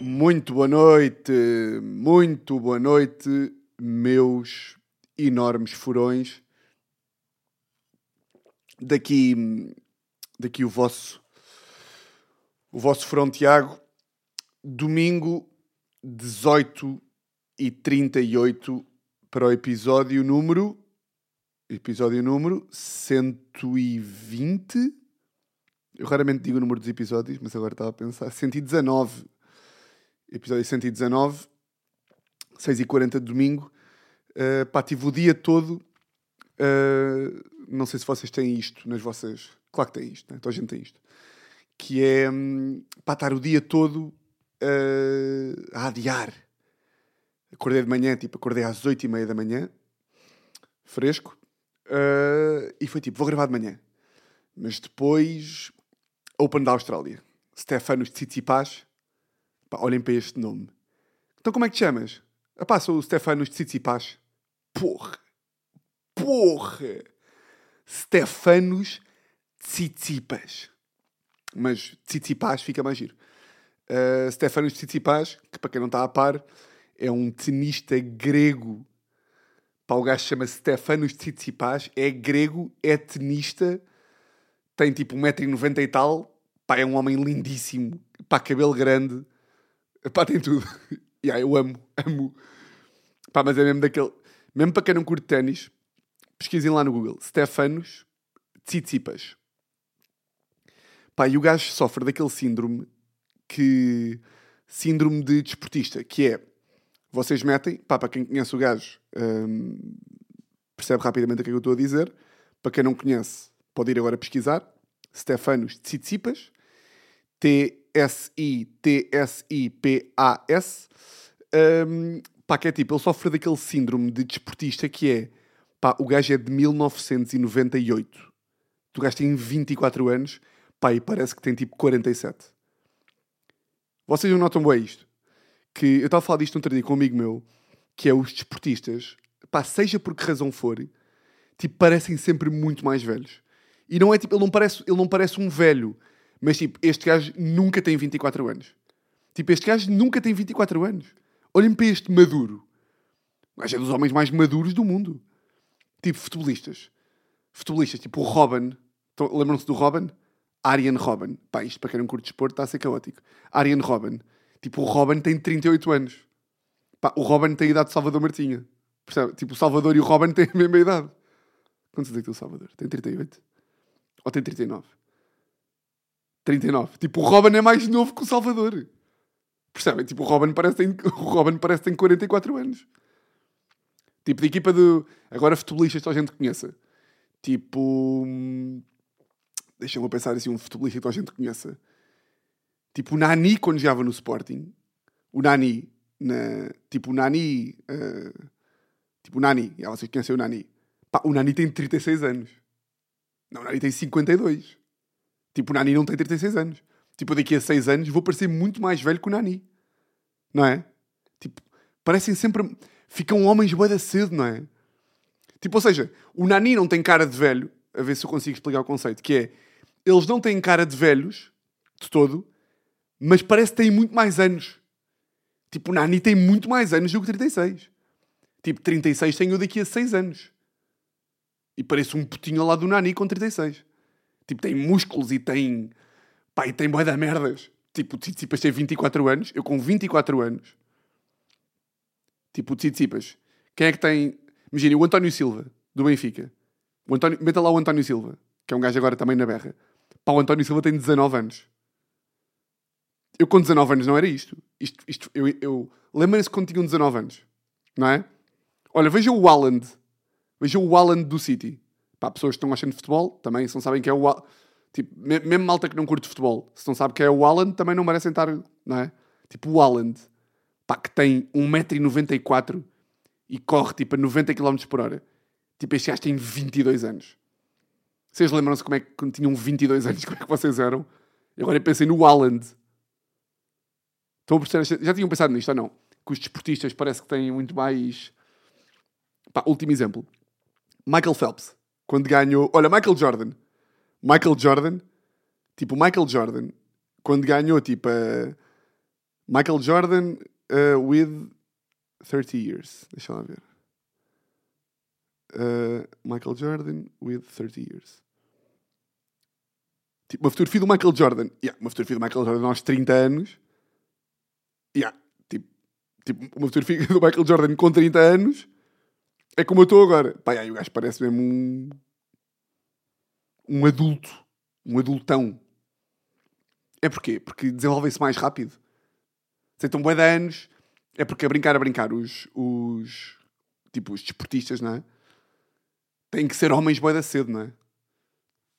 Muito boa noite, muito boa noite, meus enormes furões. Daqui, daqui o vosso, o vosso furão Tiago. Domingo 18 e 38 para o episódio número episódio número 120. Eu raramente digo o número dos episódios, mas agora estava a pensar. 119. Episódio 119. 6h40 de domingo. Uh, pá, tive o dia todo. Uh, não sei se vocês têm isto nas vossas. Claro que têm isto, né? Toda a gente tem isto. Que é um, para estar o dia todo uh, a adiar. Acordei de manhã, tipo, acordei às 8h30 da manhã, fresco, uh, e foi tipo, vou gravar de manhã. Mas depois, Open da Austrália. Stefanos Tsitsipas. Pá, olhem para este nome. Então como é que te chamas? Ah pá, sou o Stefanos Tsitsipas. Porra! Porra! Stefanos Tsitsipas. Mas Tsitsipas fica mais giro. Uh, Stefanos Tsitsipas, que para quem não está a par, é um tenista grego. Pá, o gajo chama-se Stefanos Tsitsipas, é grego, é tenista, tem tipo 1,90m e tal. Pá, é um homem lindíssimo. Pá, cabelo grande. Pá, tem tudo. yeah, eu amo, amo. Pá, mas é mesmo daquele... Mesmo para quem não curte ténis, pesquisem lá no Google. Stefanos Tsitsipas. Pá, e o gajo sofre daquele síndrome que... Síndrome de desportista, que é vocês metem, pá, para quem conhece o gajo, hum, percebe rapidamente o que é que eu estou a dizer. Para quem não conhece, pode ir agora pesquisar. Stefanos Tsitsipas. T-S-I-T-S-I-P-A-S. Um, pá, que é tipo, ele sofre daquele síndrome de desportista que é, pá, o gajo é de 1998. O gajo tem 24 anos, pá, e parece que tem tipo 47. Vocês não notam bem isto? que eu estava a falar disto outro dia com um amigo meu, que é os desportistas, pá, seja por que razão for, tipo, parecem sempre muito mais velhos. E não é tipo, ele não parece, ele não parece um velho, mas tipo, este gajo nunca tem 24 anos. Tipo, este gajo nunca tem 24 anos. Olhem para este maduro. Gajo é dos homens mais maduros do mundo. Tipo, futebolistas. Futebolistas, tipo o Robin. Lembram-se do Robin? Arian Robin. Pá, isto para quem não curte desporto está a ser caótico. Arian Robin Tipo, o Robin tem 38 anos. Pá, o Robin tem a idade de Salvador Martinha. Percebe? Tipo, o Salvador e o Robin têm a mesma idade. Quantos é que tem o Salvador? Tem 38? Ou tem 39? 39. Tipo, o Robin é mais novo que o Salvador. Percebem? Tipo, o Robin parece que tem, Robin parece tem 44 anos. Tipo, de equipa de... Agora, futebolistas que a gente conheça. Tipo... Deixa-me pensar assim, um futebolista que a gente conheça. Tipo, o Nani, quando jogava no Sporting, o Nani, na, tipo, o Nani, uh, tipo, o Nani, já vocês conhecem o Nani. Pá, o Nani tem 36 anos. Não, o Nani tem 52. Tipo, o Nani não tem 36 anos. Tipo, daqui a 6 anos vou parecer muito mais velho que o Nani. Não é? Tipo, parecem sempre. Ficam homens bué cedo, não é? Tipo, ou seja, o Nani não tem cara de velho. A ver se eu consigo explicar o conceito. Que é, eles não têm cara de velhos, de todo, mas parece que tem muito mais anos. Tipo, o Nani tem muito mais anos do que 36. Tipo, 36 tenho daqui a 6 anos. E parece um putinho lado do Nani com 36. Tipo, tem músculos e tem... Pá, e tem boia da merdas. Tipo, o Tsitsipas tem 24 anos. Eu com 24 anos. Tipo, o Tsitsipas. Quem é que tem... Imagina, o António Silva, do Benfica. O António... Meta lá o António Silva, que é um gajo agora também na berra. Pá, o António Silva tem 19 anos. Eu com 19 anos não era isto. isto, isto eu, eu Lembra-se quando tinham 19 anos, não é? Olha, veja o Walland. Veja o Walland do City. Pá, pessoas que estão achando de futebol também, se não sabem que é o Walland. Tipo, mesmo malta que não curte futebol, se não sabe que é o Walland, também não merecem estar, não é? Tipo, o Walland, pá, que tem 1,94m e corre tipo a 90 km por hora. Tipo, este gajo tem 22 anos. Vocês lembram-se como é que quando tinham 22 anos, como é que vocês eram? E agora eu pensei no Walland. Estão a perceber? Já tinham pensado nisto ou não? Que os desportistas parece que têm muito mais. Pá, último exemplo. Michael Phelps, quando ganhou. Olha, Michael Jordan. Michael Jordan. Tipo, Michael Jordan, quando ganhou, tipo, a Michael Jordan uh, with 30 years. Deixa lá ver. Uh, Michael Jordan with 30 years. Tipo, uma fotografia do Michael Jordan. Yeah, uma fotografia do Michael Jordan aos 30 anos. Yeah, tipo, tipo, uma fotografia do Michael Jordan com 30 anos. É como eu estou agora. Pá, aí o gajo parece mesmo um. Um adulto. Um adultão. É porquê? Porque desenvolvem-se mais rápido. Se estão bué de anos. É porque a brincar, a brincar, os. os tipo, os desportistas, não é? Têm que ser homens bué da cedo, não é?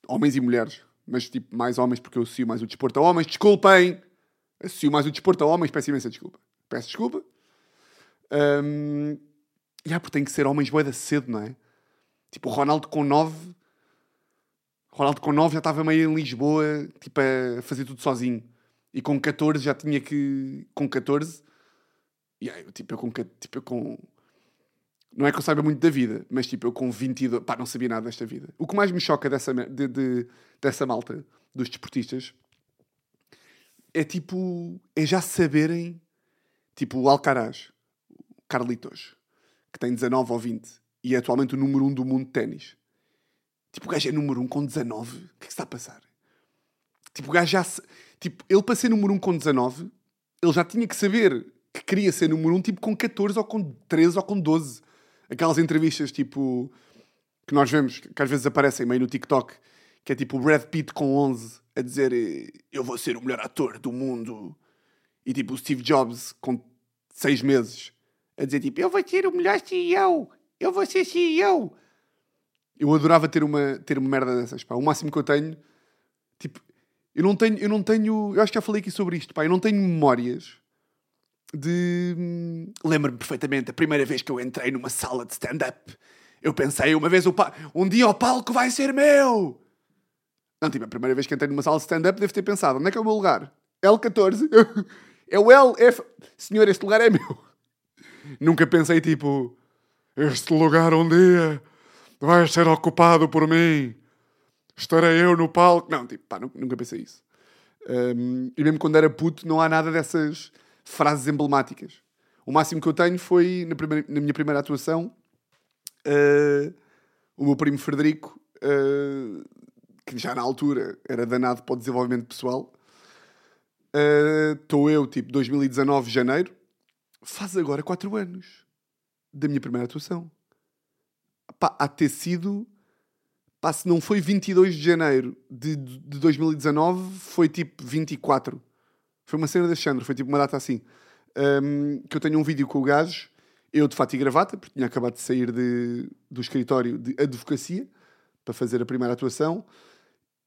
Homens e mulheres. Mas, tipo, mais homens, porque eu associo mais o desporto a homens. Desculpem! Associo mais o desporto a homens. Peço imensa desculpa. Peço desculpa. Um, yeah, porque tem que ser homens bué da cedo, não é? Tipo, o Ronaldo com 9... Ronaldo com 9 já estava meio em Lisboa, tipo, a fazer tudo sozinho. E com 14 já tinha que... Com 14... Yeah, eu, tipo, eu com... Tipo, eu com não é que eu saiba muito da vida, mas tipo, eu com 22, pá, não sabia nada desta vida. O que mais me choca dessa, de, de, dessa malta, dos desportistas, é tipo, é já saberem, tipo, o Alcaraz, o Carlitos, que tem 19 ou 20 e é atualmente o número 1 do mundo de ténis. Tipo, o gajo é número 1 com 19, o que é que está a passar? Tipo, o gajo já, tipo, ele para ser número 1 com 19, ele já tinha que saber que queria ser número 1, tipo, com 14 ou com 13 ou com 12 aquelas entrevistas tipo que nós vemos, que às vezes aparecem meio no TikTok, que é tipo o Brad Pitt com 11 a dizer eu vou ser o melhor ator do mundo e tipo o Steve Jobs com 6 meses a dizer tipo eu vou ser o melhor CEO, eu vou ser CEO. Eu adorava ter uma, ter uma merda dessas, pá. O máximo que eu tenho, tipo, eu não tenho, eu não tenho, eu acho que já falei aqui sobre isto, pá. Eu não tenho memórias de. Hum, lembro-me perfeitamente, a primeira vez que eu entrei numa sala de stand-up, eu pensei uma vez, um dia o palco vai ser meu! Não, tipo, a primeira vez que entrei numa sala de stand-up, devo ter pensado, onde é que é o meu lugar? L14? é o L, F. Senhor, este lugar é meu. Nunca pensei, tipo, este lugar um dia vai ser ocupado por mim. Estarei eu no palco. Não, tipo, pá, nunca pensei isso. Um, e mesmo quando era puto, não há nada dessas frases emblemáticas. O máximo que eu tenho foi, na, primeira, na minha primeira atuação, uh, o meu primo Frederico, uh, que já na altura era danado para o desenvolvimento pessoal. Estou uh, eu, tipo, 2019, janeiro. Faz agora 4 anos da minha primeira atuação. Pá, há ter sido... Pá, se não foi 22 de janeiro de, de 2019, foi tipo 24 foi uma cena deste género, foi tipo uma data assim. Um, que eu tenho um vídeo com o gajo, eu de fato e gravata, porque tinha acabado de sair de, do escritório de advocacia para fazer a primeira atuação.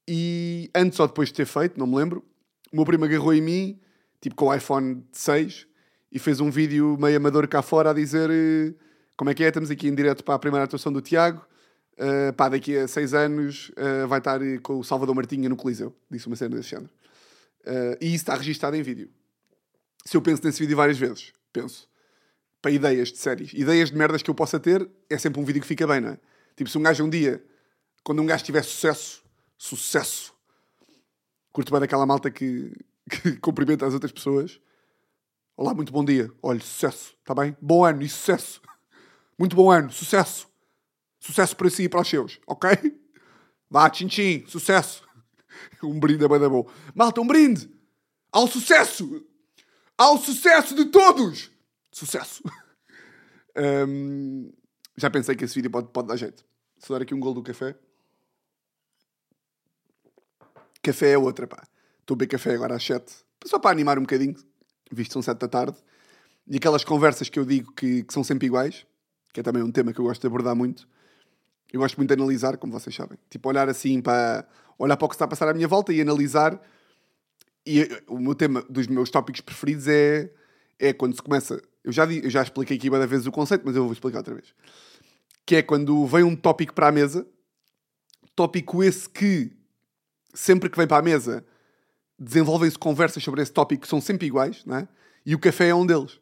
E antes ou depois de ter feito, não me lembro, o meu primo agarrou em mim, tipo com o iPhone 6, e fez um vídeo meio amador cá fora a dizer eh, como é que é, estamos aqui em direto para a primeira atuação do Tiago. Uh, pá, daqui a seis anos uh, vai estar com o Salvador Martinha no Coliseu. Disse uma cena desse género. Uh, e isso está registado em vídeo. Se eu penso nesse vídeo várias vezes, penso. Para ideias de séries. Ideias de merdas que eu possa ter, é sempre um vídeo que fica bem, não é? Tipo, se um gajo um dia, quando um gajo tiver sucesso, sucesso, curto bem daquela malta que, que cumprimenta as outras pessoas. Olá, muito bom dia. Olha, sucesso, está bem? Bom ano e sucesso. Muito bom ano, sucesso. Sucesso para si e para os seus, ok? Vá, tchim, tchim, sucesso. Um brinde é bem bom. Malta, um brinde! Ao sucesso! Ao sucesso de todos! Sucesso! Já pensei que esse vídeo pode, pode dar jeito. Se dar aqui um gol do café. Café é outra, pá. Estou a beber café agora às 7. Só para animar um bocadinho, visto são 7 da tarde. E aquelas conversas que eu digo que, que são sempre iguais, que é também um tema que eu gosto de abordar muito. Eu gosto muito de analisar, como vocês sabem. Tipo, olhar assim para olhar para o que está a passar à minha volta e analisar. E o meu tema dos meus tópicos preferidos é, é quando se começa. Eu já, eu já expliquei aqui várias vezes o conceito, mas eu vou explicar outra vez. Que é quando vem um tópico para a mesa, tópico esse que, sempre que vem para a mesa, desenvolvem-se conversas sobre esse tópico que são sempre iguais, não é? e o café é um deles.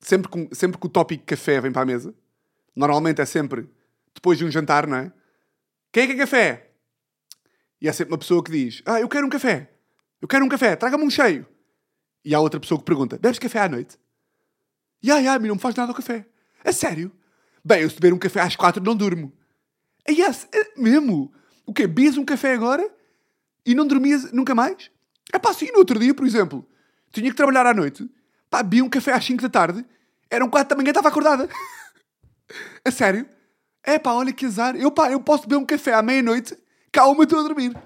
Sempre que, sempre que o tópico café vem para a mesa, normalmente é sempre depois de um jantar, não é? Quem é que é café? E há sempre uma pessoa que diz: Ah, eu quero um café. Eu quero um café, traga-me um cheio. E há outra pessoa que pergunta: bebes café à noite? Ya, ya, a mim não me faz nada o café. A sério? Bem, eu se beber um café às quatro não durmo. Ah, yes, é mesmo? O quê? Bebes um café agora e não dormias nunca mais? É pá, sim, no outro dia, por exemplo, tinha que trabalhar à noite. Pá, bebi um café às 5 da tarde, eram 4 da manhã, estava acordada. a sério? É pá, olha que azar. Eu, pá, eu posso beber um café à meia-noite, calma, estou a dormir.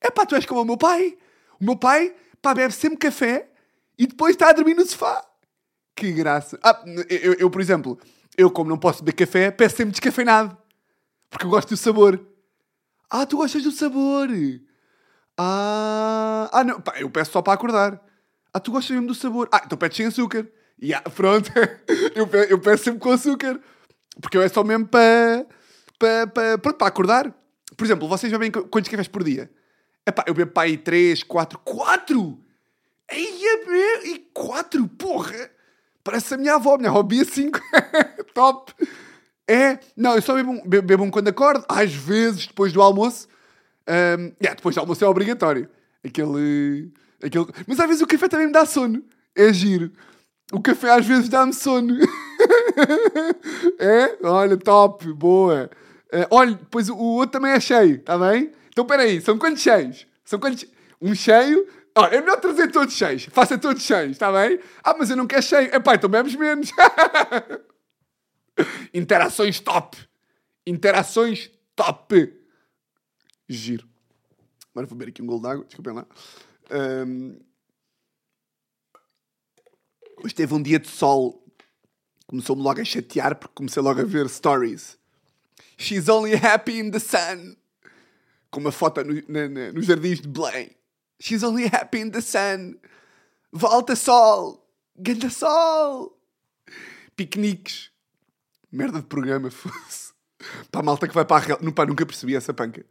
É pá, tu és como o meu pai. O meu pai, pá, bebe sempre café e depois está a dormir no sofá. Que graça. Ah, eu, eu, por exemplo, eu como não posso beber café, peço sempre descafeinado. Porque eu gosto do sabor. Ah, tu gostas do sabor. Ah, ah não, pá, eu peço só para acordar. Ah, tu gostas mesmo do sabor. Ah, então pedes sem açúcar. E ah, pronto, eu, peço, eu peço sempre com açúcar. Porque eu é só mesmo para, para, para, para acordar. Por exemplo, vocês bebem quantos cafés por dia? Epá, eu bebo para aí 3, 4, 4! Eia, e 4, porra! Parece a minha avó, minha avó bebia 5. Top! É, não, eu só bebo um, bebo um quando acordo, às vezes depois do almoço. Um, yeah, depois do almoço é obrigatório. Aquele, aquele... Mas às vezes o café também me dá sono. É giro. O café às vezes dá-me sono. é? Olha, top, boa. Uh, olha, depois o outro também é cheio, está bem? Então peraí, são quantos cheios? São quantos? Um cheio. Olha, é melhor trazer todos cheios. Faça todos cheios, está bem? Ah, mas eu não quero cheio. Epá, então bebes menos. Interações top. Interações top. Giro. Agora vou beber aqui um golo d'água. Desculpem lá. Um... Hoje teve um dia de sol. Começou-me logo a chatear porque comecei logo a ver stories. She's only happy in the sun. Com uma foto no, na, na, nos jardins de Belém. She's only happy in the sun. Volta sol. Ganda sol. Piqueniques. Merda de programa, fosse. Para a malta que vai para a. Não, pá, nunca percebi essa panca.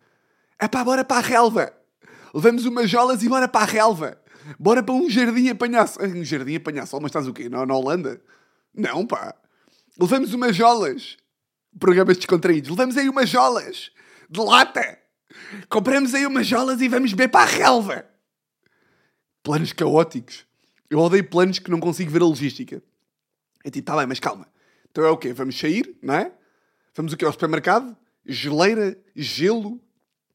É pá, bora para a relva. Levamos umas jolas e bora para a relva. Bora para um jardim apanhar sol. Um jardim apanhar sol, mas estás o quê? Na, na Holanda? Não, pá. Levamos umas jolas. Programas descontraídos. Levamos aí umas jolas. De lata. Compramos aí umas jolas e vamos beber para a relva. Planos caóticos. Eu odeio planos que não consigo ver a logística. É tipo, tá bem, mas calma. Então é o quê? Vamos sair, não é? Vamos aqui ao supermercado, geleira, gelo.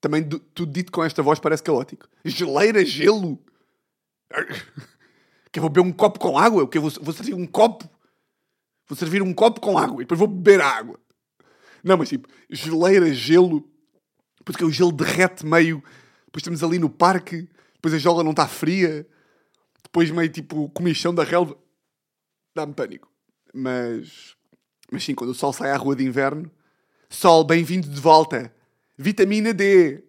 Também tudo dito com esta voz parece caótico. Geleira, gelo. Que eu vou beber um copo com água? Que eu vou, vou servir um copo? Vou servir um copo com água e depois vou beber a água. Não, mas tipo, geleira, gelo. Porque o gelo derrete meio. Depois estamos ali no parque. Depois a jola não está fria. Depois meio tipo comichão da relva. Dá-me pânico. Mas mas sim, quando o sol sai à rua de inverno, sol, bem-vindo de volta. Vitamina D.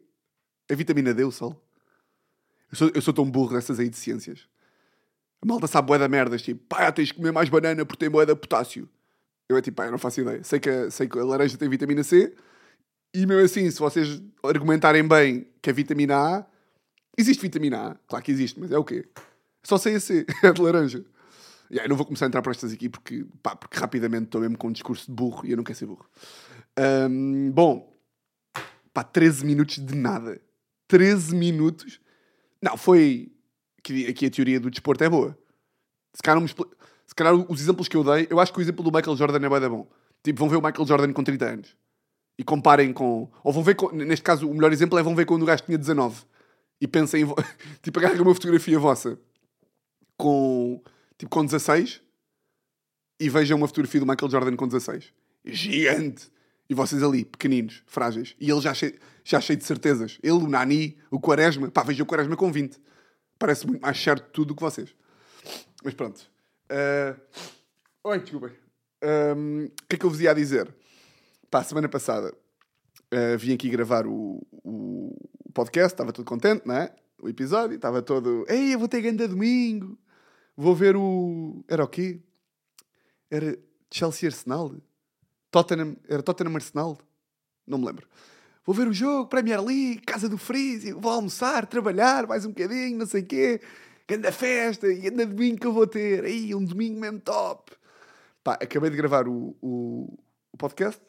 A vitamina D, o sol? Eu sou, eu sou tão burro nessas aí de ciências. A malta sabe boé da merdas, tipo, pá, tens de comer mais banana porque tem boé da potássio. Eu é tipo, pá, eu não faço ideia. Sei que, a, sei que a laranja tem vitamina C e mesmo assim, se vocês argumentarem bem que a vitamina A, existe vitamina A, claro que existe, mas é o quê? Só sei a C, é de laranja. Yeah, eu não vou começar a entrar para estas aqui porque, pá, porque rapidamente estou mesmo com um discurso de burro e eu não quero ser burro. Um, bom, pá, 13 minutos de nada. 13 minutos. Não, foi. Aqui, aqui a teoria do desporto é boa. Se calhar, se calhar os exemplos que eu dei, eu acho que o exemplo do Michael Jordan é bem bom. Tipo, vão ver o Michael Jordan com 30 anos e comparem com. Ou vão ver, com, neste caso, o melhor exemplo é vão ver quando o gajo tinha 19 e pensem, em, tipo, agarrem uma fotografia vossa com tipo com 16, e vejam uma fotografia do Michael Jordan com 16. Gigante! E vocês ali, pequeninos, frágeis. E ele já cheio, já cheio de certezas. Ele, o Nani, o Quaresma. Pá, vejam o Quaresma com 20. Parece muito mais certo tudo do que vocês. Mas pronto. Uh... Oi, desculpem. Um... O que é que eu vos ia dizer? Pá, semana passada uh, vim aqui gravar o, o, podcast, estava todo contente, não é? O episódio, estava todo. Ei, eu vou ter ganda domingo. Vou ver o. Era o quê? Era Chelsea Arsenal? Tottenham. Era Tottenham Arsenal? Não me lembro. Vou ver o jogo, Premier League, casa do Freeze, vou almoçar, trabalhar mais um bocadinho, não sei o quê. Grande festa, e grande domingo que eu vou ter. Aí, um domingo mesmo top. Pá, acabei de gravar o, o, o podcast.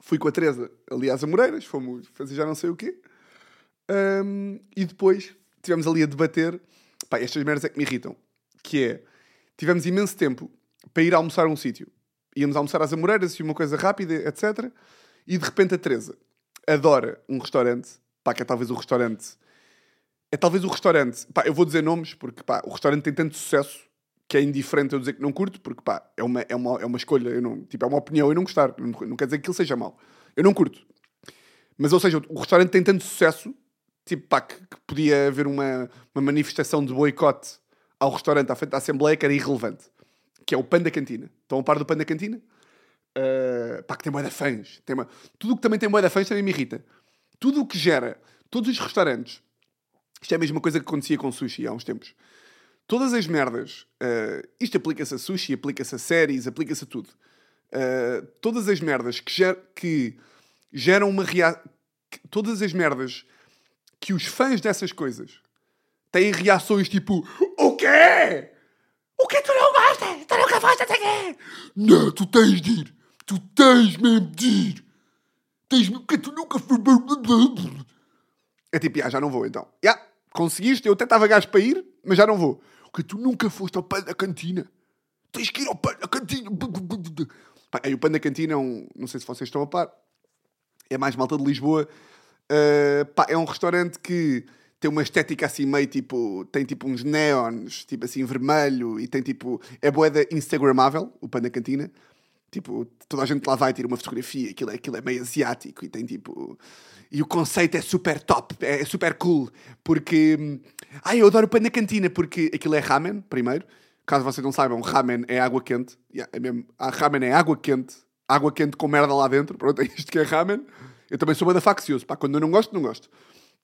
Fui com a Teresa ali às Amoreiras, fomos fazer já não sei o quê. Um, e depois tivemos ali a debater. Pá, estas merdas é que me irritam. Que é, tivemos imenso tempo para ir almoçar a um sítio. Íamos almoçar às Amoreiras e uma coisa rápida, etc. E de repente a Teresa adora um restaurante, pá, que é talvez o restaurante. É talvez o restaurante. Pá, eu vou dizer nomes porque pá, o restaurante tem tanto sucesso que é indiferente eu dizer que não curto, porque pá, é uma, é uma, é uma escolha, eu não, tipo, é uma opinião eu não gostar. Não, não quer dizer que aquilo seja mau. Eu não curto. Mas, ou seja, o restaurante tem tanto sucesso, tipo, pá, que, que podia haver uma, uma manifestação de boicote ao restaurante à frente da Assembleia que era irrelevante. Que é o Pão da Cantina. Estão a par do Pão da Cantina? Uh, pá, que tem moeda fãs. Tem uma... Tudo o que também tem moeda fãs também me irrita. Tudo o que gera, todos os restaurantes, isto é a mesma coisa que acontecia com sushi há uns tempos. Todas as merdas, uh, isto aplica-se a sushi, aplica-se a séries, aplica-se a tudo. Uh, todas as merdas que, ger que geram uma reação. Todas as merdas que os fãs dessas coisas têm reações tipo: O quê? O que tu não gostas? Tu nunca gostas quê? Não, tu tens de ir. Tu tens mesmo de ir. Tens mesmo que tu nunca É tipo, já não vou então. Já, conseguiste, eu até estava gajo para ir, mas já não vou. Que tu nunca foste ao pão da cantina. Tens que ir ao pão da cantina. Aí o pão da cantina é um. Não sei se vocês estão a par. É mais malta de Lisboa. Uh, pá, é um restaurante que tem uma estética assim meio tipo. Tem tipo uns neons, tipo assim vermelho, e tem tipo. É boeda Instagramável, o pão da cantina. Tipo, toda a gente lá vai tirar uma fotografia, aquilo é, aquilo é meio asiático e tem tipo. E o conceito é super top, é super cool, porque. Ai, eu adoro o pão da cantina, porque aquilo é ramen, primeiro. Caso vocês não saibam, ramen é água quente. Yeah, é mesmo, a ramen é água quente, água quente com merda lá dentro. Pronto, é isto que é ramen. Eu também sou bada faccioso, pá, quando eu não gosto, não gosto.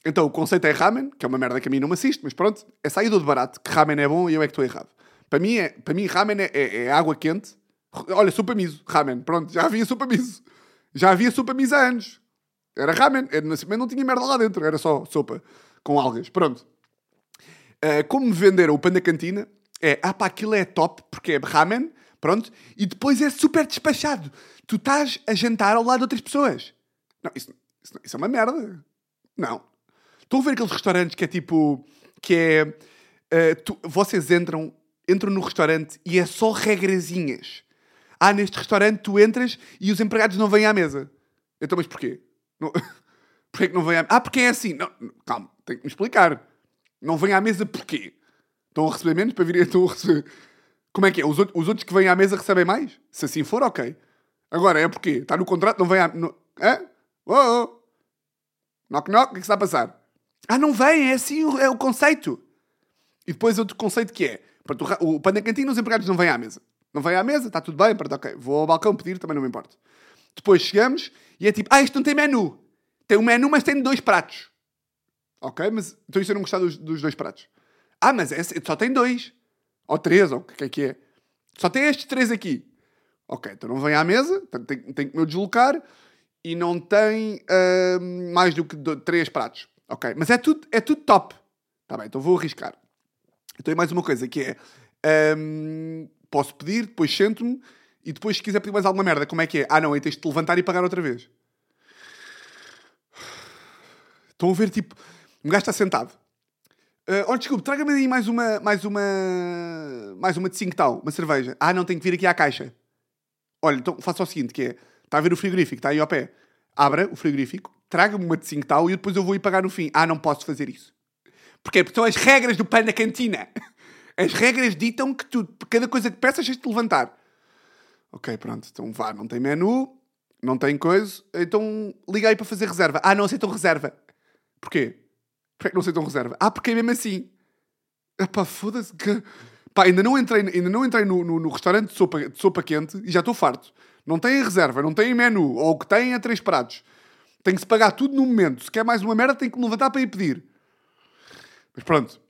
Então o conceito é ramen, que é uma merda que a mim não me assiste, mas pronto, é saído de barato, que ramen é bom e eu é que estou errado. Para mim, é, para mim ramen é, é, é água quente. Olha, sopa miso, ramen, pronto, já havia sopa miso. Já havia sopa miso há anos. Era ramen, era, não tinha merda lá dentro, era só sopa com algas, pronto. Uh, como me venderam o pão da cantina, é, ah pá, aquilo é top, porque é ramen, pronto, e depois é super despachado. Tu estás a jantar ao lado de outras pessoas. Não, isso, isso, isso é uma merda. Não. Estão a ver aqueles restaurantes que é tipo. que é. Uh, tu, vocês entram, entram no restaurante e é só regrazinhas. Ah, neste restaurante tu entras e os empregados não vêm à mesa. Então, mas porquê? Não, porquê que não vêm à Ah, porque é assim. Não, calma, tem que me explicar. Não vêm à mesa porquê? Estão a receber menos para virem. Estão a receber. Como é que é? Os, outros, os outros que vêm à mesa recebem mais? Se assim for, ok. Agora é porque está no contrato, não vem à. Hã? Oh, oh. Knock knock, o que é que está a passar? Ah, não vem, é assim é o conceito. E depois outro conceito que é: o pão da cantina, os empregados não vêm à mesa. Não vêm à mesa, está tudo bem, pronto, ok. Vou ao balcão pedir, também não me importa. Depois chegamos e é tipo: ah, isto não tem menu. Tem um menu, mas tem dois pratos. Ok, mas então isso eu não gostar dos, dos dois pratos. Ah, mas é, só tem dois. Ou três, ou o que é que é? Só tem estes três aqui. Ok, então não vem à mesa, tem, tem que me deslocar e não tem uh, mais do que três pratos. Ok, mas é tudo, é tudo top. Tá bem, então vou arriscar. Então tem mais uma coisa que é. Um, posso pedir, depois sento-me e depois, se quiser pedir mais alguma merda, como é que é? Ah, não, aí tens de te levantar e pagar outra vez. Estão a ver, tipo, um gajo está sentado. Uh, oh, desculpe, traga-me aí mais uma, mais uma, mais uma de 5 tal, uma cerveja. Ah, não, tenho que vir aqui à caixa. Olha, então faça o seguinte, que é, está a ver o frigorífico, está aí ao pé. Abra o frigorífico, traga-me uma de 5 tal e depois eu vou ir pagar no fim. Ah, não posso fazer isso. Porquê? Porque são as regras do pão da cantina. As regras ditam que tu, cada coisa que peças, tens de levantar. Ok, pronto. Então vá, não tem menu, não tem coisa. Então liga aí para fazer reserva. Ah, não aceitam reserva. Porquê? Porquê que não aceitam reserva? Ah, porque é mesmo assim. Epá, foda-se. Que... Pá, ainda não entrei, ainda não entrei no, no, no restaurante de sopa, de sopa quente e já estou farto. Não tem reserva, não tem menu. Ou o que tem é três pratos. Tem que se pagar tudo no momento. Se quer mais uma merda, tem que me levantar para ir pedir. Mas pronto.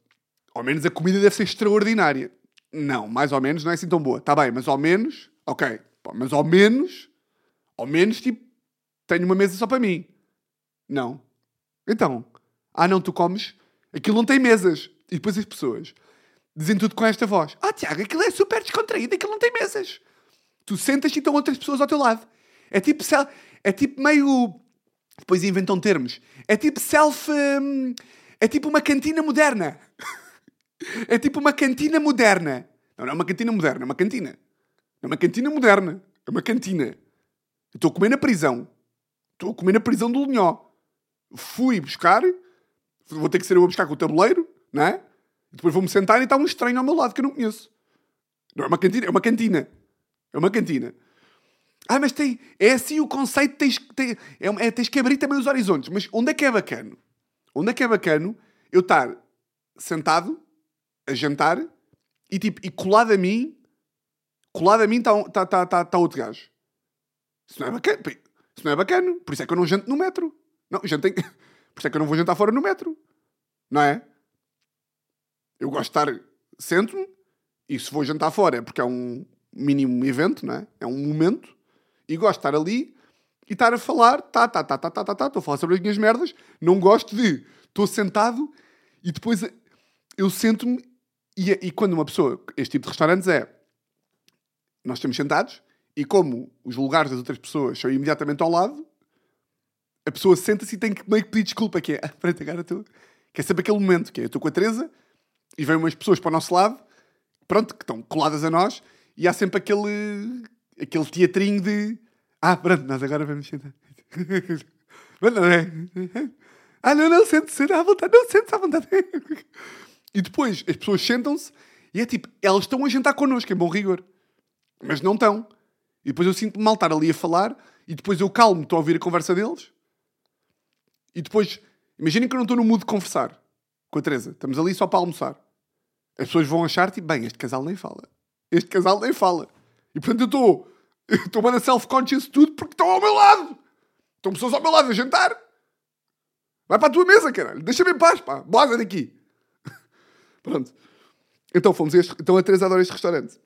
Ao menos a comida deve ser extraordinária. Não, mais ou menos não é assim tão boa. Está bem, mas ao menos... Ok. Mas ao menos... Ao menos, tipo... Tenho uma mesa só para mim. Não. Então... Ah, não, tu comes... Aquilo não tem mesas. E depois as pessoas dizem tudo com esta voz. Ah, Tiago, aquilo é super descontraído, aquilo não tem mesas. Tu sentas e estão outras pessoas ao teu lado. É tipo, é tipo meio depois inventam termos. É tipo self. Um, É tipo uma cantina moderna. É tipo uma cantina moderna. Não, não é uma cantina moderna, é uma cantina. É uma cantina moderna. É uma cantina. Estou a comer na prisão. Estou a comer na prisão do Linhó. Fui buscar, vou ter que ser eu a buscar com o tabuleiro, não é? Depois vou-me sentar e está um estranho ao meu lado que eu não conheço. Não é uma cantina, é uma cantina. É uma cantina. Ah, mas tem, é assim o conceito, tens, tem, é, é, tens que abrir também os horizontes. Mas onde é que é bacano? Onde é que é bacano eu estar sentado a jantar e tipo, e colado a mim, colado a mim está tá, tá, tá, tá outro gajo. Isso não é bacana. Isso não é bacana. Por isso é que eu não janto no metro. Não, jantei... Por isso é que eu não vou jantar fora no metro. Não é? Eu gosto de estar... Sento-me e se vou jantar fora é porque é um mínimo evento, não é? É um momento. E gosto de estar ali e estar a falar, tá, tá, tá, tá, tá, tá, tá, estou a falar sobre as minhas merdas. Não gosto de... Estou sentado e depois eu sento-me e, e quando uma pessoa... Este tipo de restaurantes é... Nós estamos sentados e como os lugares das outras pessoas são imediatamente ao lado, a pessoa senta-se e tem que meio que pedir desculpa, que é, ah, pronto, agora. Que é sempre aquele momento, que é, eu estou com a Teresa e vêm umas pessoas para o nosso lado, pronto, que estão coladas a nós, e há sempre aquele, aquele teatrinho de, ah, pronto, nós agora vamos sentar. não é? Ah, não, não, sente-se à vontade, não, sente-se à vontade. E depois as pessoas sentam-se e é tipo, elas estão a jantar connosco, em bom rigor. Mas não estão. E depois eu sinto-me mal estar ali a falar e depois eu calmo, estou a ouvir a conversa deles. E depois, imaginem que eu não estou no mood de conversar com a Teresa. Estamos ali só para almoçar. As pessoas vão achar, tipo, bem, este casal nem fala. Este casal nem fala. E portanto eu estou, estou a self-conscious de tudo porque estão ao meu lado. Estão pessoas ao meu lado a jantar. Vai para a tua mesa, caralho. Deixa-me em paz, pá. Blaza daqui. Pronto. Então fomos a este, então a Teresa adora este restaurante.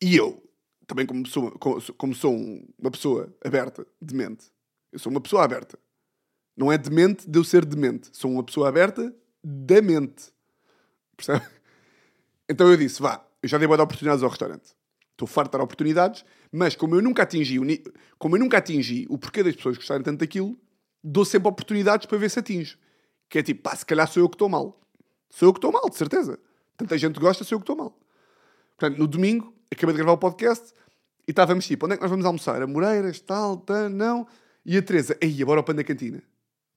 E eu, também como, pessoa, como sou uma pessoa aberta, demente, eu sou uma pessoa aberta. Não é demente de eu ser demente. Sou uma pessoa aberta da mente. Percebe? Então eu disse, vá, eu já dei boas oportunidades ao restaurante. Estou farto de dar oportunidades, mas como eu nunca atingi o, como eu nunca atingi o porquê das pessoas gostarem tanto daquilo, dou sempre oportunidades para ver se atinge. Que é tipo, pá, se calhar sou eu que estou mal. Sou eu que estou mal, de certeza. Tanta gente gosta, sou eu que estou mal. Portanto, no domingo, acabei de gravar o podcast e estávamos tipo, onde é que nós vamos almoçar? A Moreiras, tal, tal, não. E a Teresa, aí, bora ao pão da cantina.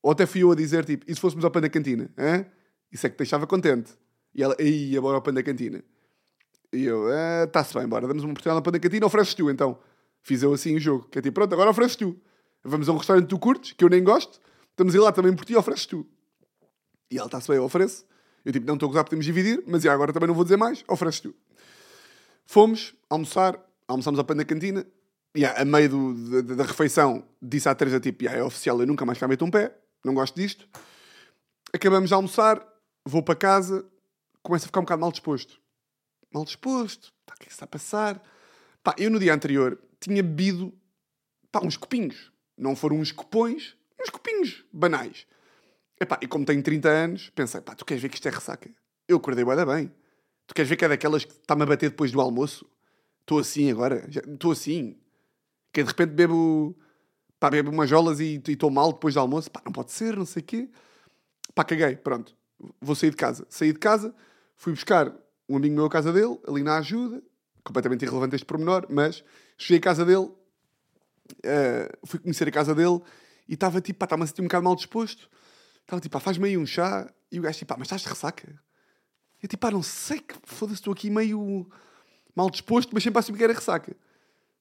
Ou até fui eu a dizer, tipo, e se fôssemos ao pão da cantina? Hein? Isso é que te deixava contente. E ela, aí, bora ao pão da cantina. E eu, está-se bem, bora, damos uma oportunidade pão da cantina, ofereces tu, então. Fiz eu assim o jogo, que é tipo, pronto, agora ofereces tu. Vamos a um restaurante que tu curtes, que eu nem gosto, estamos a ir lá também por ti, ofereces tu. E ela, está-se bem, eu ofereço. Eu tipo, não estou a gozar, podemos dividir, mas e agora também não vou dizer mais, ofereces tu. Fomos almoçar, almoçamos ao pão da cantina, e a meio do, da, da, refeição disse à Teresa, tipo, é oficial, eu nunca mais cá meto um pé não gosto disto. Acabamos de almoçar, vou para casa, começo a ficar um bocado mal disposto. Mal disposto, pá, o que é que está a passar? Pá, eu no dia anterior tinha bebido pá, uns copinhos. Não foram uns copões, uns copinhos banais. Epá, e como tenho 30 anos, pensei, pá, tu queres ver que isto é ressaca? Eu acordei bem, bem. Tu queres ver que é daquelas que está-me a bater depois do almoço? Estou assim agora, estou assim. Que de repente bebo pá, bebo umas jolas e estou mal depois do almoço, pá, não pode ser, não sei o quê. Pá, caguei, pronto. Vou sair de casa. Saí de casa, fui buscar um amigo meu à casa dele, ali na ajuda, completamente irrelevante este pormenor, mas cheguei à casa dele, uh, fui conhecer a casa dele e estava tipo, pá, estava-me a sentir um bocado mal disposto. Estava tipo, pá, faz-me aí um chá. E o gajo tipo, pá, mas estás de ressaca? Eu tipo, pá, não sei, que foda-se, estou aqui meio mal disposto, mas sempre assim que era ressaca.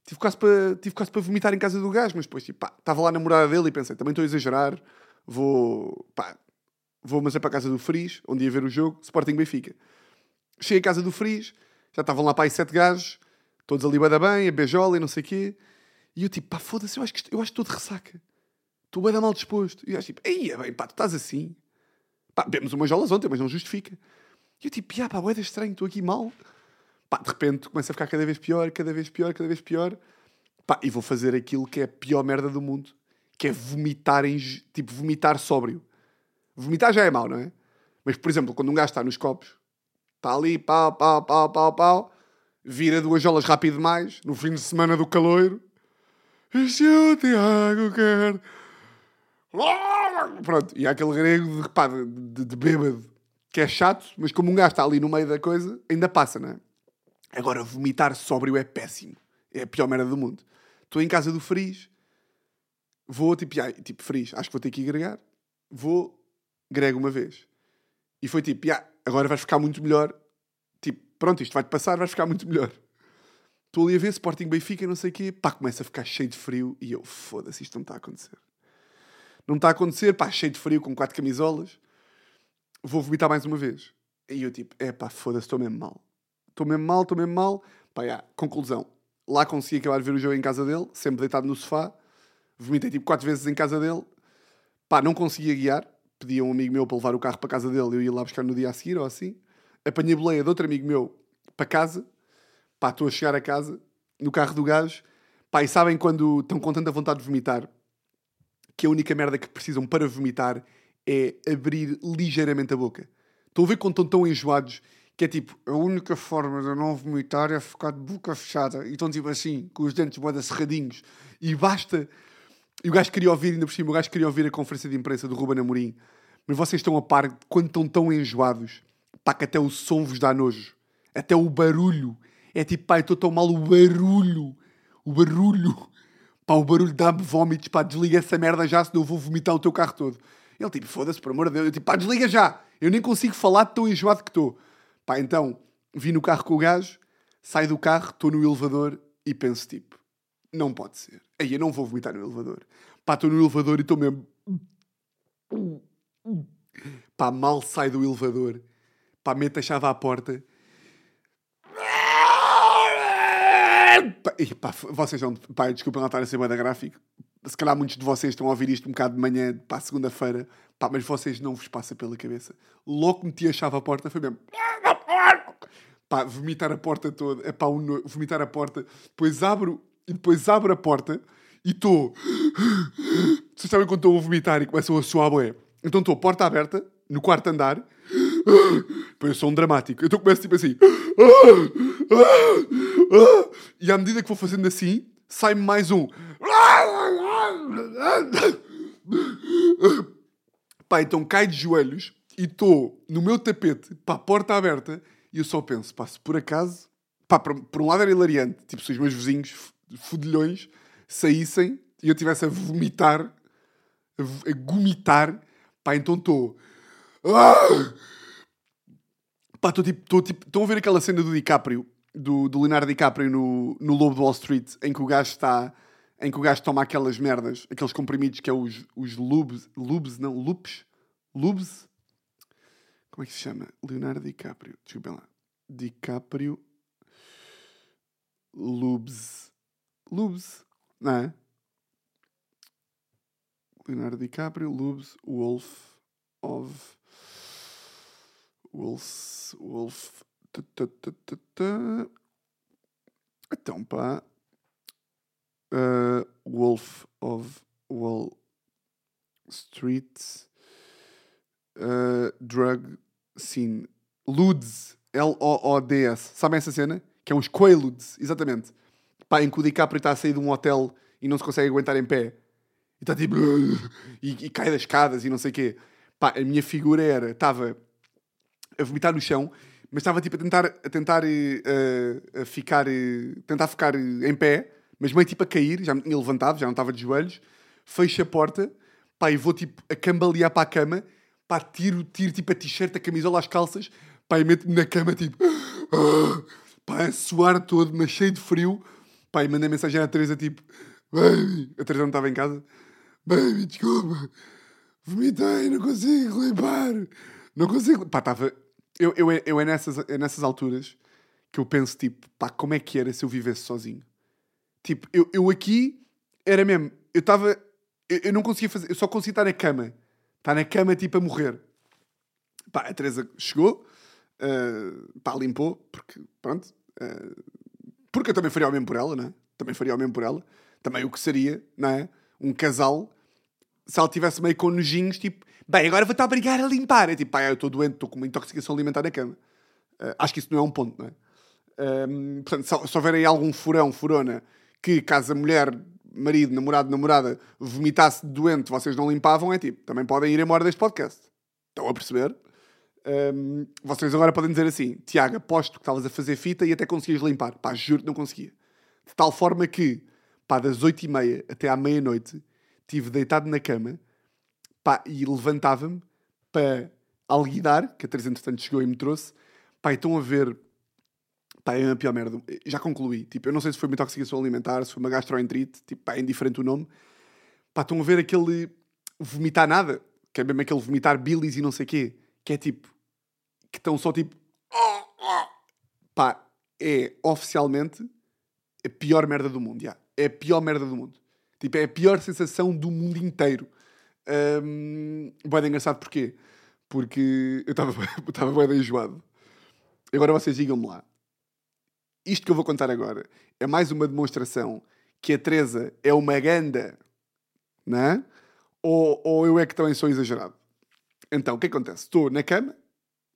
Tive quase, para, tive quase para vomitar em casa do gajo, mas depois, tipo, pá, estava lá a namorada dele e pensei, também estou a exagerar, vou, pá, vou mas é para a casa do Friz, onde ia ver o jogo, Sporting Benfica. Cheguei à casa do Friz, já estavam lá para aí sete gajos, todos ali bada bem, a beijola e não sei o quê, e eu tipo, pá, foda-se, eu acho que eu acho que estou de ressaca. Estou bem mal disposto. E eu acho tipo, aí, bem, pá, tu estás assim. Pá, bebemos umas jolas ontem, mas não justifica. E eu tipo, ah, pá, é estranho, estou aqui mal. Pá, de repente começa a ficar cada vez pior, cada vez pior, cada vez pior. Pá, e vou fazer aquilo que é a pior merda do mundo, que é vomitar, em, tipo, vomitar sóbrio. Vomitar já é mau, não é? Mas, por exemplo, quando um gajo está nos copos, está ali, pau, pau, pau, pau, pau, vira duas jolas rápido demais, no fim de semana do caloiro. E se o Tiago quer Pronto, e há aquele grego de, pá, de, de, de bêbado que é chato, mas como um gajo está ali no meio da coisa, ainda passa, não é? Agora, vomitar sóbrio é péssimo. É a pior merda do mundo. Estou em casa do Fris, vou tipo, ai, tipo, Fris, acho que vou ter que ir gregar. Vou, grego uma vez. E foi tipo, yeah, agora vais ficar muito melhor. Tipo, pronto, isto vai-te passar, vais ficar muito melhor. Estou ali a ver Sporting Benfica, não sei o quê. Pá, começa a ficar cheio de frio e eu, foda-se, isto não está a acontecer. Não está a acontecer, pá, cheio de frio, com quatro camisolas. Vou vomitar mais uma vez. E eu tipo, é pá, foda-se, estou mesmo mal. Estou mesmo mal, estou mesmo mal. Pá, yeah, conclusão. Lá consegui acabar de ver o jogo em casa dele, sempre deitado no sofá. Vomitei tipo quatro vezes em casa dele. Pá, não conseguia guiar. Pedi a um amigo meu para levar o carro para casa dele. Eu ia lá buscar no dia a seguir ou assim. Apanhei a boleia de outro amigo meu para casa. Pá, estou a chegar a casa, no carro do gajo. Pá, e sabem quando estão com tanta vontade de vomitar, que a única merda que precisam para vomitar é abrir ligeiramente a boca. Estão a ver quando estão tão enjoados que é tipo, a única forma de não vomitar é ficar de boca fechada. E estão tipo assim, com os dentes boeda cerradinhos. E basta. E o gajo queria ouvir, ainda por cima, o gajo queria ouvir a conferência de imprensa do Ruben Amorim. Mas vocês estão a par quando estão tão enjoados, pá, que até o som vos dá nojo. Até o barulho. É tipo, pá, estou tão mal, o barulho. O barulho. Pá, o barulho dá-me vómitos, pá, desliga essa merda já, senão eu vou vomitar o teu carro todo. Ele tipo, foda-se, por amor de Deus. Eu tipo, pá, desliga já. Eu nem consigo falar de tão enjoado que estou. Pá, então, vi no carro com o gajo, saio do carro, estou no elevador e penso tipo, não pode ser. Aí eu não vou vomitar no elevador. Pá, estou no elevador e estou mesmo... Pá, mal sai do elevador. Pá, meto a chave à porta. Pá, e, pá, vocês vão... Pá, desculpem lá estar a ser bem da gráfico. Se calhar muitos de vocês estão a ouvir isto um bocado de manhã, pá, segunda-feira. Pá, mas vocês não vos passa pela cabeça. Logo meti a chave à porta, foi mesmo... Pá, vomitar a porta toda. É pá, um no... vomitar a porta. Depois abro... E depois abro a porta e estou... Vocês sabem quando estou a vomitar e começam a suar bué? Então estou, porta aberta, no quarto andar. Depois eu sou um dramático. Então começo tipo assim. E à medida que vou fazendo assim, sai-me mais um. Pá, então cai de joelhos e estou no meu tapete, pá, porta aberta, e eu só penso, pá, se por acaso, pá, por, por um lado era hilariante, tipo, se os meus vizinhos fudilhões saíssem e eu estivesse a vomitar, a, gomitar, pá, então estou. Pá, estou tipo, estou tipo, estão a ver aquela cena do DiCaprio, do, do Leonardo DiCaprio no, no Lobo de Wall Street, em que o gajo está, em que o gajo toma aquelas merdas, aqueles comprimidos que é os, os lubes, lubes, não, lupes, lubes, como é que se chama? Leonardo DiCaprio, desculpem lá, DiCaprio, lubes, lubes, não é? Leonardo DiCaprio, lubes, Wolf of Wolf, Wolf. Então, pá. Uh, Wolf of Wall Street. Uh, drug Scene. Ludes. L-O-O-D-S. Sabem essa cena? Que é uns Quaaludes. Exatamente. Pá, em que o DiCaprio está a sair de um hotel e não se consegue aguentar em pé. E está tipo... E, e cai das escadas e não sei o quê. Pá, a minha figura era... Estava a vomitar no chão, mas estava tipo a tentar, a, tentar uh, a ficar, uh, tentar ficar em pé, mas meio tipo a cair, já me tinha levantado, já não estava de joelhos, fecho a porta, pá, e vou tipo a cambalear para a cama, pá, tiro, tiro tipo a t-shirt, a camisola, as calças, pá, e meto-me na cama tipo, pá, a suar todo, mas cheio de frio, pá, e mandei mensagem à Teresa tipo, baby, a Teresa não estava em casa, baby, desculpa, vomitei, não consigo limpar, não consigo, pá, estava eu, eu, eu é, nessas, é nessas alturas que eu penso, tipo, pá, como é que era se eu vivesse sozinho? Tipo, eu, eu aqui era mesmo, eu estava, eu, eu, não conseguia fazer, eu só conseguia estar na cama. Estar na cama, tipo, a morrer. Pá, a Teresa chegou, uh, pá, limpou, porque, pronto, uh, porque eu também faria o mesmo por ela, não é? Também faria o mesmo por ela. Também o que seria, não é? Um casal, se ela tivesse meio com nojinhos, tipo, Bem, agora vou-te obrigar a limpar. É tipo, pá, eu estou doente, estou com uma intoxicação alimentar na cama. Uh, acho que isso não é um ponto, não é? Um, portanto, se, se houver aí algum furão, furona, que caso a mulher marido, namorado, namorada vomitasse doente, vocês não limpavam, é tipo, também podem ir embora deste podcast. Estão a perceber? Um, vocês agora podem dizer assim, Tiago, aposto que estavas a fazer fita e até conseguias limpar. Pá, juro que não conseguia. De tal forma que, pá, das oito e meia até à meia-noite, estive deitado na cama, pá, e levantava-me para alguidar, que a Teresa entretanto chegou e me trouxe, pá, estão a ver Pá, é a pior merda. Já concluí. Tipo, eu não sei se foi uma intoxicação alimentar, se foi uma gastroenterite. Tipo, pá, é indiferente o nome. Pá, estão a ver aquele vomitar nada. Que é mesmo aquele vomitar bilis e não sei o quê. Que é tipo... Que estão só tipo... Pá, é oficialmente a pior merda do mundo. Já. É a pior merda do mundo. Tipo, é a pior sensação do mundo inteiro. Um, bem engraçado porquê? Porque eu estava bem enjoado. Agora vocês digam-me lá isto que eu vou contar agora é mais uma demonstração que a Teresa é uma ganda, não é? Ou, ou eu é que também sou exagerado? Então, o que acontece? Estou na cama,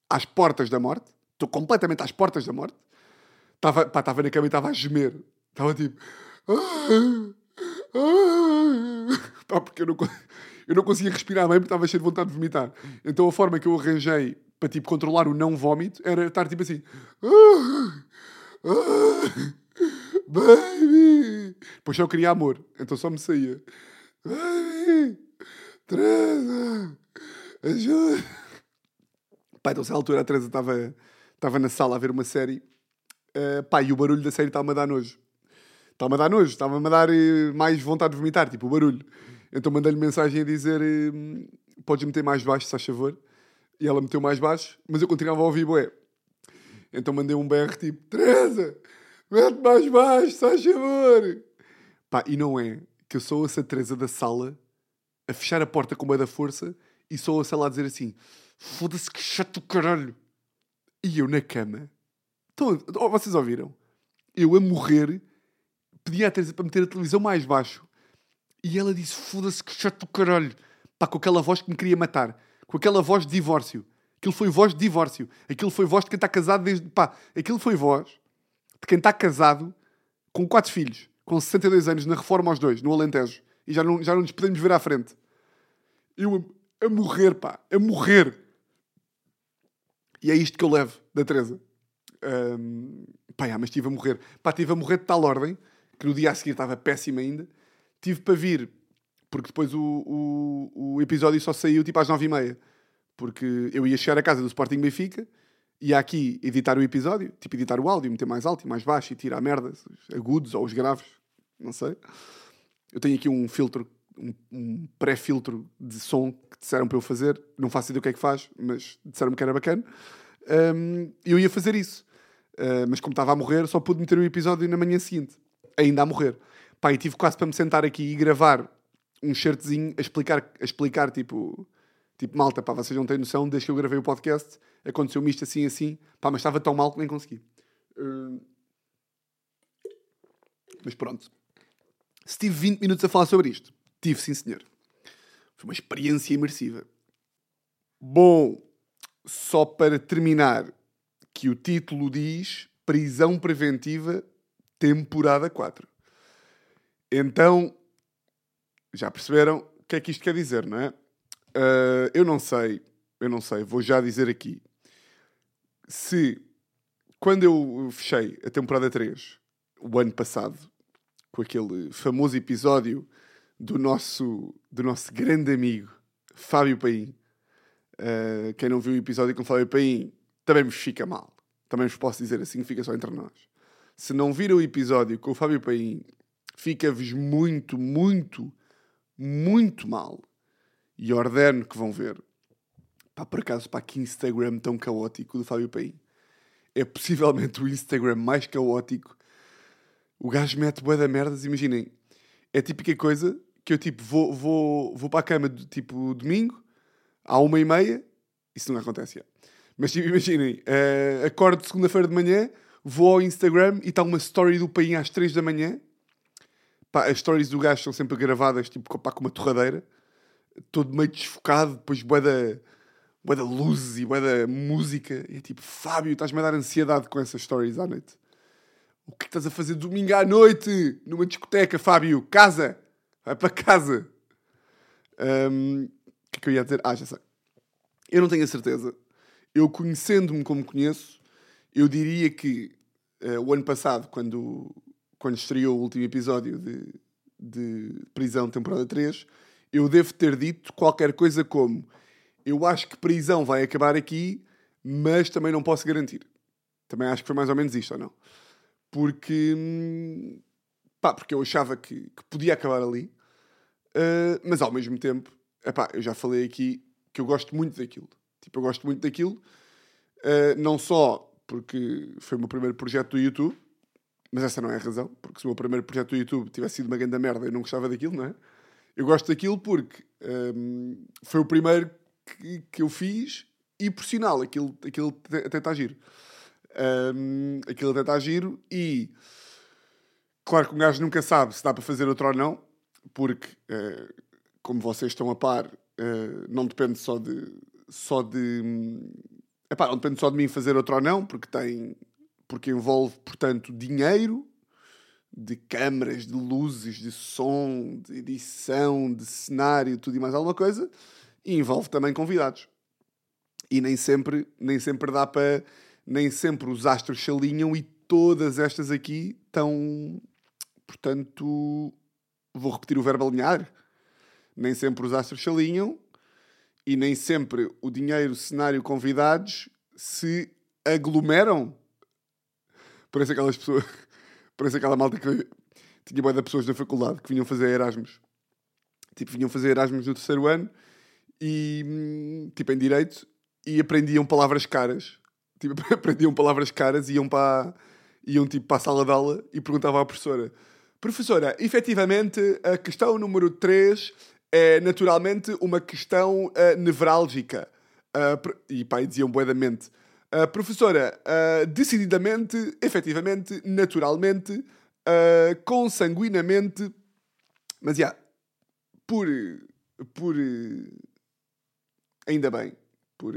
às portas da morte, estou completamente às portas da morte, estava, pá, estava na cama e estava a gemer, estava tipo. Pá, porque eu não, eu não conseguia respirar bem porque estava cheio de vontade de vomitar. Então a forma que eu arranjei para tipo, controlar o não vómito era estar tipo assim. Baby! Pois eu queria amor, então só me saía. Baby! Teresa! Ajuda! Pai, então, se à altura a Teresa estava, estava na sala a ver uma série, uh, pá, e o barulho da série estava-me a dar nojo. Estava-me a dar nojo, estava-me a dar uh, mais vontade de vomitar, tipo o barulho. Então mandei-lhe mensagem a dizer: uh, Podes meter mais baixo, se faz favor. E ela meteu mais baixo, mas eu continuava a ouvir, boé. Então mandei um BR tipo: Teresa, mete mais baixo, faz favor. Pá, e não é que eu sou essa Teresa da sala a fechar a porta com meio da força e sou a sala a dizer assim: foda-se que chato caralho. E eu na cama. Então, oh, vocês ouviram? Eu a morrer, pedi à Teresa para meter a televisão mais baixo. E ela disse: foda-se que chato caralho. Pá, com aquela voz que me queria matar. Com aquela voz de divórcio. Aquilo foi voz de divórcio. Aquilo foi voz de quem está casado desde. Pá, aquilo foi voz de quem está casado com quatro filhos, com 62 anos, na reforma aos dois, no Alentejo. E já não, já não nos podemos ver à frente. Eu a, a morrer, pá, a morrer. E é isto que eu levo da Teresa. Um, pá, já, mas estive a morrer. Pá, estive a morrer de tal ordem que no dia a seguir estava péssimo ainda. Tive para vir, porque depois o, o, o episódio só saiu tipo às nove e meia porque eu ia chegar à casa do Sporting Benfica, ia aqui editar o episódio, tipo editar o áudio, meter mais alto e mais baixo e tirar merdas, os agudos ou os graves, não sei. Eu tenho aqui um filtro, um, um pré-filtro de som que disseram para eu fazer, não faço ideia o que é que faz, mas disseram-me que era bacana. Um, eu ia fazer isso, uh, mas como estava a morrer, só pude meter o episódio na manhã seguinte, ainda a morrer. Pá, e tive quase para me sentar aqui e gravar um shirtzinho a explicar, a explicar tipo Tipo, malta, pá, vocês não têm noção, desde que eu gravei o podcast, aconteceu-me isto assim, assim, pá, mas estava tão mal que nem consegui. Uh... Mas pronto. Se tive 20 minutos a falar sobre isto, tive sim, senhor. Foi uma experiência imersiva. Bom, só para terminar, que o título diz Prisão Preventiva, temporada 4. Então, já perceberam o que é que isto quer dizer, não é? Uh, eu não sei, eu não sei, vou já dizer aqui. Se quando eu fechei a temporada 3, o ano passado, com aquele famoso episódio do nosso, do nosso grande amigo Fábio Paim, uh, quem não viu o episódio com Fábio Paim também vos fica mal. Também vos posso dizer assim, fica só entre nós. Se não viram o episódio com o Fábio Paim, fica-vos muito, muito, muito mal e ordeno que vão ver. Pá, por acaso, pá, que Instagram tão caótico do Fábio Paim. É possivelmente o Instagram mais caótico. O gajo mete bué da merdas, imaginem. É a típica coisa que eu, tipo, vou, vou, vou para a cama, tipo, domingo, à uma e meia. Isso não acontece, já. Mas, tipo, imaginem. Uh, acordo segunda-feira de manhã, vou ao Instagram e está uma story do Paim às três da manhã. Pá, as stories do gajo são sempre gravadas, tipo, pá, com uma torradeira todo meio desfocado, depois bué da, bué da luz e bué da música. E é tipo, Fábio, estás-me a dar ansiedade com essas stories à noite. O que estás a fazer domingo à noite numa discoteca, Fábio? Casa! Vai para casa! O que é que eu ia dizer? Ah, já sei. Eu não tenho a certeza. Eu conhecendo-me como conheço, eu diria que uh, o ano passado, quando, quando estreou o último episódio de, de Prisão temporada 3, eu devo ter dito qualquer coisa como eu acho que prisão vai acabar aqui, mas também não posso garantir. Também acho que foi mais ou menos isto, ou não? Porque, hum, pá, porque eu achava que, que podia acabar ali, uh, mas ao mesmo tempo, epá, eu já falei aqui que eu gosto muito daquilo. Tipo, eu gosto muito daquilo, uh, não só porque foi o meu primeiro projeto do YouTube, mas essa não é a razão, porque se o meu primeiro projeto do YouTube tivesse sido uma grande merda, eu não gostava daquilo, não é? Eu gosto daquilo porque um, foi o primeiro que, que eu fiz e, por sinal, aquilo, aquilo até está giro. Um, aquilo até está giro e, claro que um gajo nunca sabe se dá para fazer outro ou não, porque, uh, como vocês estão a par, uh, não depende só de... Só de epá, não depende só de mim fazer outro ou não, porque tem... Porque envolve, portanto, dinheiro, de câmaras, de luzes, de som, de edição, de cenário, tudo e mais alguma coisa, e envolve também convidados. E nem sempre, nem sempre dá para. Nem sempre os astros se alinham e todas estas aqui estão. Portanto, vou repetir o verbo alinhar. Nem sempre os astros se alinham e nem sempre o dinheiro, cenário, convidados se aglomeram. Parece aquelas pessoas. Parece aquela malta que tinha boia de pessoas na faculdade que vinham fazer Erasmus. Tipo, vinham fazer Erasmus no terceiro ano e, tipo, em Direito e aprendiam palavras caras. Tipo, aprendiam palavras caras e iam para, iam, tipo, para a sala de aula e perguntavam à professora Professora, efetivamente, a questão número 3 é naturalmente uma questão uh, nevrálgica. Uh, e pá, diziam boedamente. Uh, professora, uh, decididamente, efetivamente, naturalmente, uh, consanguinamente, mas já, yeah, por, por, ainda bem, por,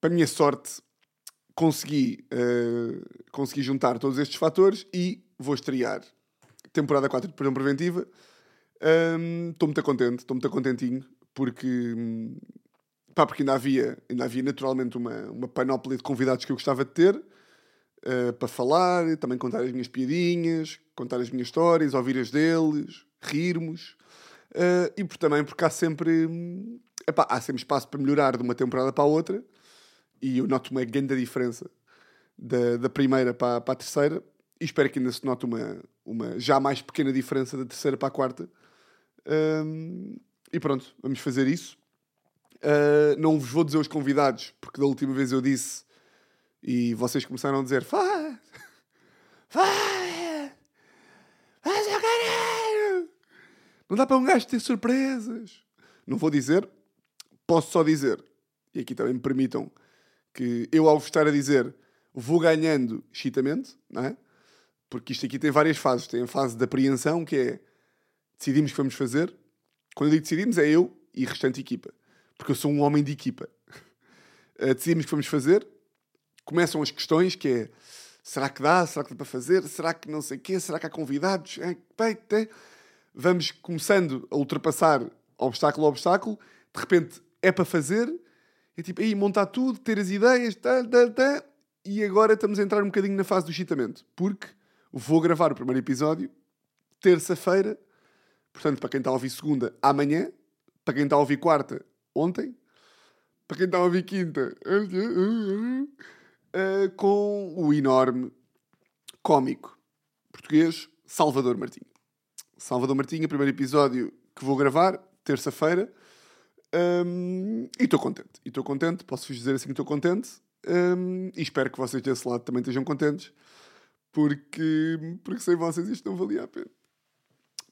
para minha sorte, consegui, consegui juntar todos estes fatores e vou estrear temporada 4 de prisão preventiva. Estou um, muito contente, estou muito contentinho, porque hum, Pá, porque ainda havia, ainda havia naturalmente uma, uma panóplia de convidados que eu gostava de ter uh, para falar, também contar as minhas piadinhas, contar as minhas histórias, ouvir as deles, rirmos. Uh, e por, também porque há sempre, epá, há sempre espaço para melhorar de uma temporada para a outra. E eu noto uma grande diferença da, da primeira para, para a terceira. E espero que ainda se note uma, uma já mais pequena diferença da terceira para a quarta. Um, e pronto, vamos fazer isso. Uh, não vos vou dizer os convidados, porque da última vez eu disse e vocês começaram a dizer: Faz! Faz! Faz eu quero! Não dá para um gajo ter surpresas. Não vou dizer, posso só dizer, e aqui também me permitam que eu, ao vos estar a dizer, vou ganhando chitamente, não é? Porque isto aqui tem várias fases. Tem a fase de apreensão, que é decidimos que vamos fazer. Quando eu digo decidimos, é eu e a restante equipa porque eu sou um homem de equipa. Uh, decidimos que vamos fazer. Começam as questões, que é será que dá? Será que dá para fazer? Será que não sei o quê? Será que há convidados? Vamos começando a ultrapassar obstáculo a obstáculo. De repente é para fazer. É tipo, aí montar tudo, ter as ideias, tá, tá, tá. E agora estamos a entrar um bocadinho na fase do chitamento. Porque vou gravar o primeiro episódio terça-feira. Portanto, para quem está a ouvir segunda, amanhã. Para quem está a ouvir quarta, ontem, para quem está a ouvir quinta, uh, com o enorme cómico português Salvador Martinho. Salvador Martinho, primeiro episódio que vou gravar, terça-feira. Um, e estou contente. E estou contente, posso-vos dizer assim que estou contente. Um, e espero que vocês desse lado também estejam contentes. Porque, porque sem vocês isto não valia a pena.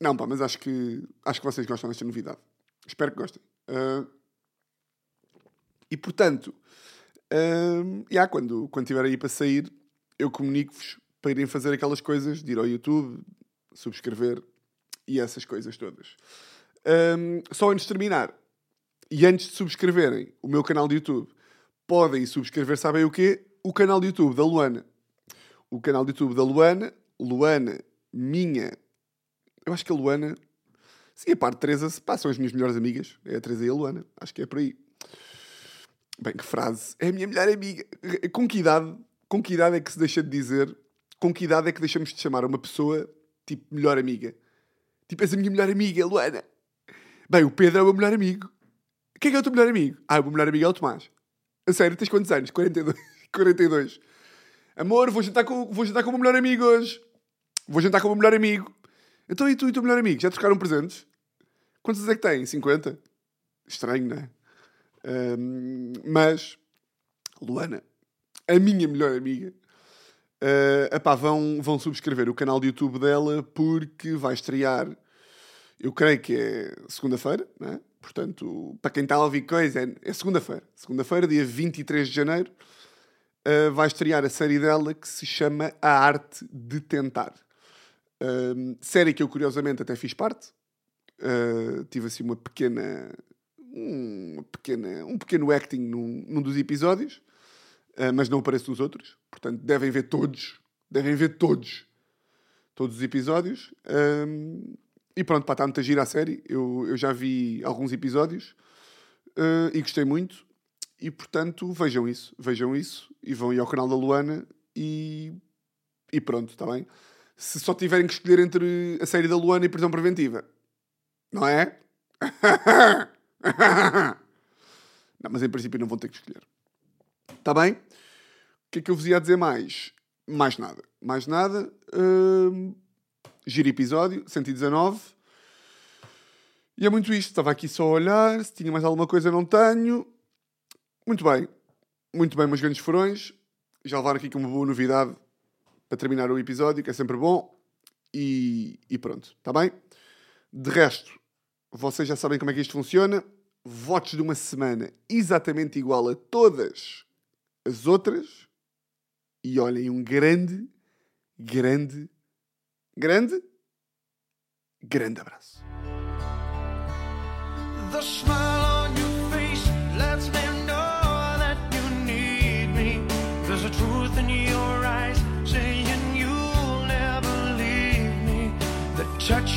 Não, pá, mas acho que, acho que vocês gostam desta novidade. Espero que gostem. Uh, e portanto, um, yeah, quando, quando tiver aí para sair, eu comunico-vos para irem fazer aquelas coisas, de ir ao YouTube, subscrever e essas coisas todas. Um, só antes de terminar, e antes de subscreverem o meu canal de YouTube, podem subscrever, sabem o quê? O canal de YouTube da Luana. O canal do YouTube da Luana. Luana, minha. Eu acho que a Luana. Sim, a parte de Teresa, pá, são as minhas melhores amigas. É a Teresa e a Luana. Acho que é por aí. Bem, que frase. É a minha melhor amiga. Com que idade, com que idade é que se deixa de dizer? Com que idade é que deixamos de chamar uma pessoa tipo melhor amiga? Tipo, és a minha melhor amiga, Luana. Bem, o Pedro é o meu melhor amigo. Quem é que é o teu melhor amigo? Ah, o meu melhor amigo é o Tomás. A sério, tens quantos anos? 42. 42. Amor, vou jantar, com, vou jantar com o meu melhor amigo hoje. Vou jantar com o meu melhor amigo. Então e tu e o teu melhor amigo? Já trocaram presentes? Quantos é que têm? 50? Estranho, não é? Um, mas, Luana, a minha melhor amiga, uh, epá, vão, vão subscrever o canal de YouTube dela porque vai estrear, eu creio que é segunda-feira, não é? Portanto, para quem está a ouvir coisa, é, é segunda-feira. Segunda-feira, dia 23 de janeiro, uh, vai estrear a série dela que se chama A Arte de Tentar. Uh, série que eu, curiosamente, até fiz parte. Uh, tive assim uma pequena, uma pequena, um pequeno acting num, num dos episódios, uh, mas não apareço nos outros. Portanto, devem ver todos. Devem ver todos. Todos os episódios. E pronto, para está muito a gira a série. Eu, eu já vi alguns episódios uh, e gostei muito. E portanto, vejam isso. Vejam isso e vão ir ao canal da Luana e, e pronto, está bem? Se só tiverem que escolher entre a série da Luana e prisão preventiva, não é? não, mas em princípio não vão ter que escolher. Está bem? O que é que eu vos ia dizer mais? Mais nada. Mais nada. Uh, Giro episódio, 119. E é muito isto. Estava aqui só a olhar. Se tinha mais alguma coisa, não tenho. Muito bem. Muito bem, meus grandes furões. Já levaram aqui com uma boa novidade para terminar o episódio, que é sempre bom. E, e pronto, está bem? De resto, vocês já sabem como é que isto funciona. Votos de uma semana exatamente igual a todas as outras. E olhem, um grande, grande grande, grande abraço.